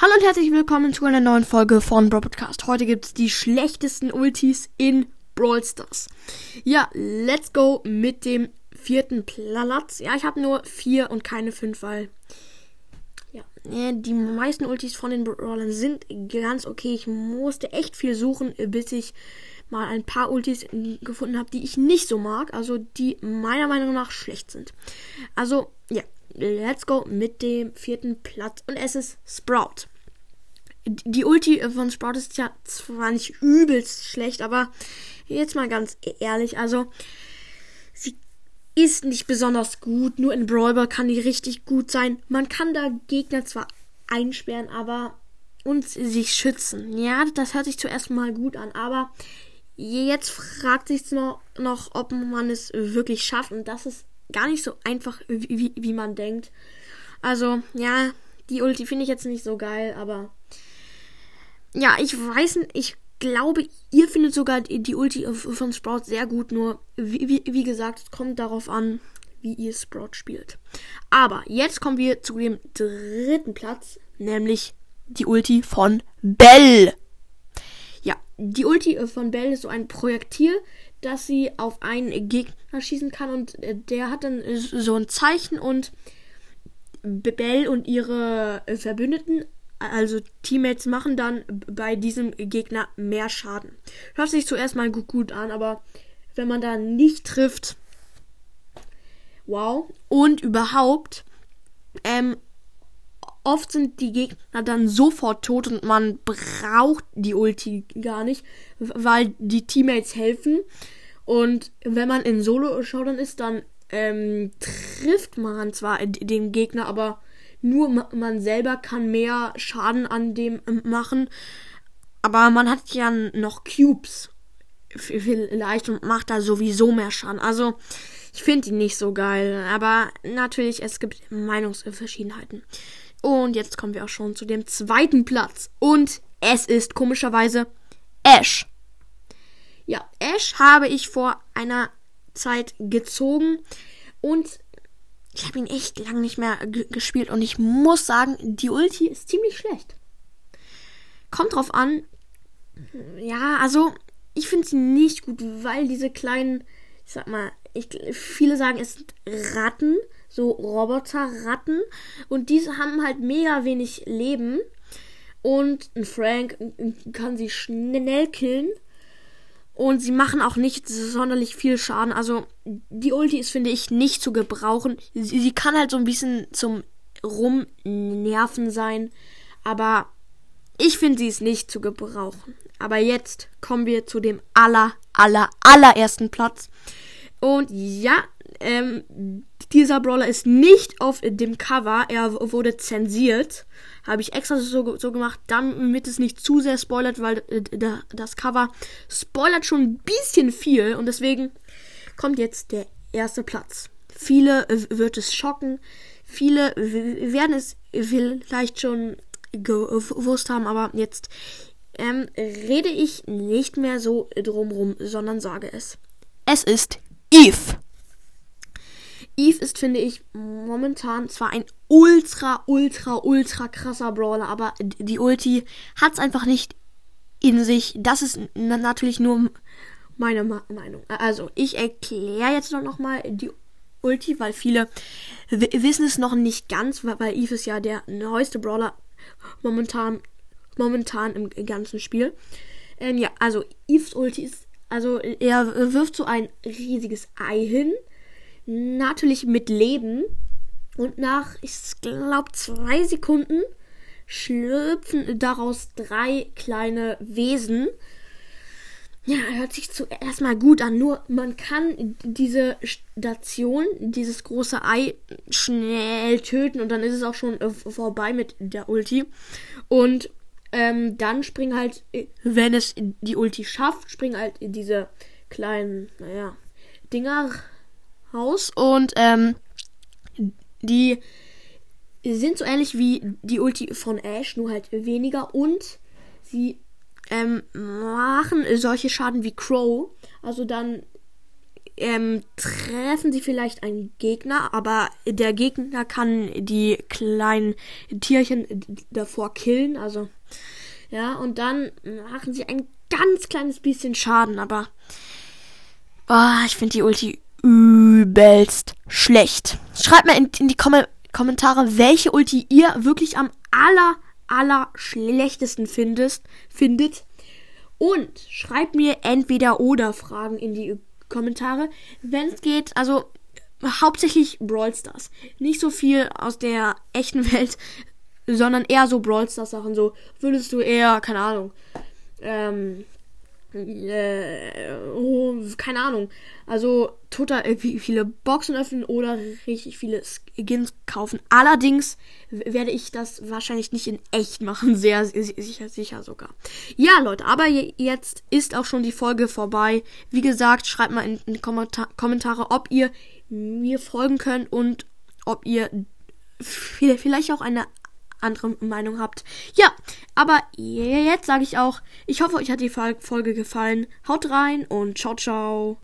Hallo und herzlich willkommen zu einer neuen Folge von Brawl Podcast. Heute gibt's die schlechtesten Ultis in Brawl Stars. Ja, let's go mit dem vierten Platz. Ja, ich habe nur vier und keine fünf, weil ja, die meisten Ultis von den Brawlern sind ganz okay. Ich musste echt viel suchen, bis ich mal ein paar Ultis gefunden habe, die ich nicht so mag, also die meiner Meinung nach schlecht sind. Also, ja, let's go mit dem vierten Platz. Und es ist Sprout. Die Ulti von Sprout ist ja zwar nicht übelst schlecht, aber jetzt mal ganz ehrlich, also sie ist nicht besonders gut. Nur in Brawler kann die richtig gut sein. Man kann da Gegner zwar einsperren, aber und sich schützen. Ja, das hört sich zuerst mal gut an, aber jetzt fragt sich noch, noch, ob man es wirklich schafft. Und das ist gar nicht so einfach, wie, wie man denkt. Also, ja, die Ulti finde ich jetzt nicht so geil, aber ja, ich weiß nicht, ich glaube, ihr findet sogar die Ulti von Sprout sehr gut, nur wie, wie, wie gesagt, es kommt darauf an, wie ihr Sprout spielt. Aber jetzt kommen wir zu dem dritten Platz, nämlich die Ulti von Bell. Ja, die Ulti von Bell ist so ein Projektil, dass sie auf einen Gegner schießen kann und äh, der hat dann so ein Zeichen und Bell und ihre Verbündeten, also Teammates, machen dann bei diesem Gegner mehr Schaden. Hört sich zuerst mal gut an, aber wenn man da nicht trifft, wow. Und überhaupt, ähm, oft sind die Gegner dann sofort tot und man braucht die Ulti gar nicht, weil die Teammates helfen. Und wenn man in Solo-Showdown ist, dann ähm, trifft man zwar den Gegner, aber nur man selber kann mehr Schaden an dem machen. Aber man hat ja noch Cubes vielleicht und macht da sowieso mehr Schaden. Also ich finde ihn nicht so geil. Aber natürlich, es gibt Meinungsverschiedenheiten. Und jetzt kommen wir auch schon zu dem zweiten Platz. Und es ist komischerweise Ash. Ja, Ash habe ich vor einer Zeit gezogen und ich habe ihn echt lang nicht mehr gespielt und ich muss sagen, die Ulti ist ziemlich schlecht. Kommt drauf an. Ja, also ich finde sie nicht gut, weil diese kleinen, ich sag mal, ich, viele sagen, es sind Ratten, so Roboterratten und diese haben halt mega wenig Leben und ein Frank kann sie schnell killen und sie machen auch nicht sonderlich viel Schaden. Also die Ulti ist, finde ich, nicht zu gebrauchen. Sie, sie kann halt so ein bisschen zum Rumnerven sein. Aber ich finde, sie ist nicht zu gebrauchen. Aber jetzt kommen wir zu dem aller, aller, allerersten Platz. Und ja, ähm, dieser Brawler ist nicht auf dem Cover. Er wurde zensiert. Habe ich extra so, so gemacht, damit es nicht zu sehr spoilert, weil äh, das Cover spoilert schon ein bisschen viel. Und deswegen kommt jetzt der erste Platz. Viele wird es schocken. Viele werden es vielleicht schon gewusst haben, aber jetzt ähm, rede ich nicht mehr so drumrum, sondern sage es. Es ist Eve. Eve ist, finde ich, momentan zwar ein ultra, ultra, ultra krasser Brawler, aber die Ulti hat es einfach nicht in sich. Das ist natürlich nur meine Meinung. Also, ich erkläre jetzt noch mal die Ulti, weil viele wissen es noch nicht ganz, weil Eve ist ja der neueste Brawler momentan, momentan im ganzen Spiel. Ähm, ja, also Eves Ulti ist, also er wirft so ein riesiges Ei hin natürlich mit Leben. Und nach, ich glaube, zwei Sekunden schlüpfen daraus drei kleine Wesen. Ja, hört sich zuerst mal gut an. Nur man kann diese Station, dieses große Ei, schnell töten und dann ist es auch schon äh, vorbei mit der Ulti. Und ähm, dann springen halt, wenn es die Ulti schafft, springen halt diese kleinen, naja, Dinger Haus und ähm, die sind so ähnlich wie die Ulti von Ash, nur halt weniger und sie ähm, machen solche Schaden wie Crow. Also dann ähm, treffen sie vielleicht einen Gegner, aber der Gegner kann die kleinen Tierchen davor killen, also ja, und dann machen sie ein ganz kleines bisschen Schaden, aber oh, ich finde die Ulti übelst schlecht. Schreibt mal in, in die Kom Kommentare, welche Ulti ihr wirklich am aller, aller schlechtesten findest, findet. Und schreibt mir entweder oder Fragen in die Kommentare, wenn es geht. Also hauptsächlich Brawl Stars. Nicht so viel aus der echten Welt, sondern eher so Brawl Stars Sachen. So würdest du eher, keine Ahnung, ähm, äh, oh, keine Ahnung. Also total irgendwie viele Boxen öffnen oder richtig viele Skins kaufen. Allerdings werde ich das wahrscheinlich nicht in echt machen. Sehr sicher, sicher sogar. Ja, Leute, aber jetzt ist auch schon die Folge vorbei. Wie gesagt, schreibt mal in, in die Kommentar Kommentare, ob ihr mir folgen könnt und ob ihr vielleicht auch eine andere Meinung habt. Ja, aber jetzt sage ich auch, ich hoffe, euch hat die Folge gefallen. Haut rein und ciao, ciao.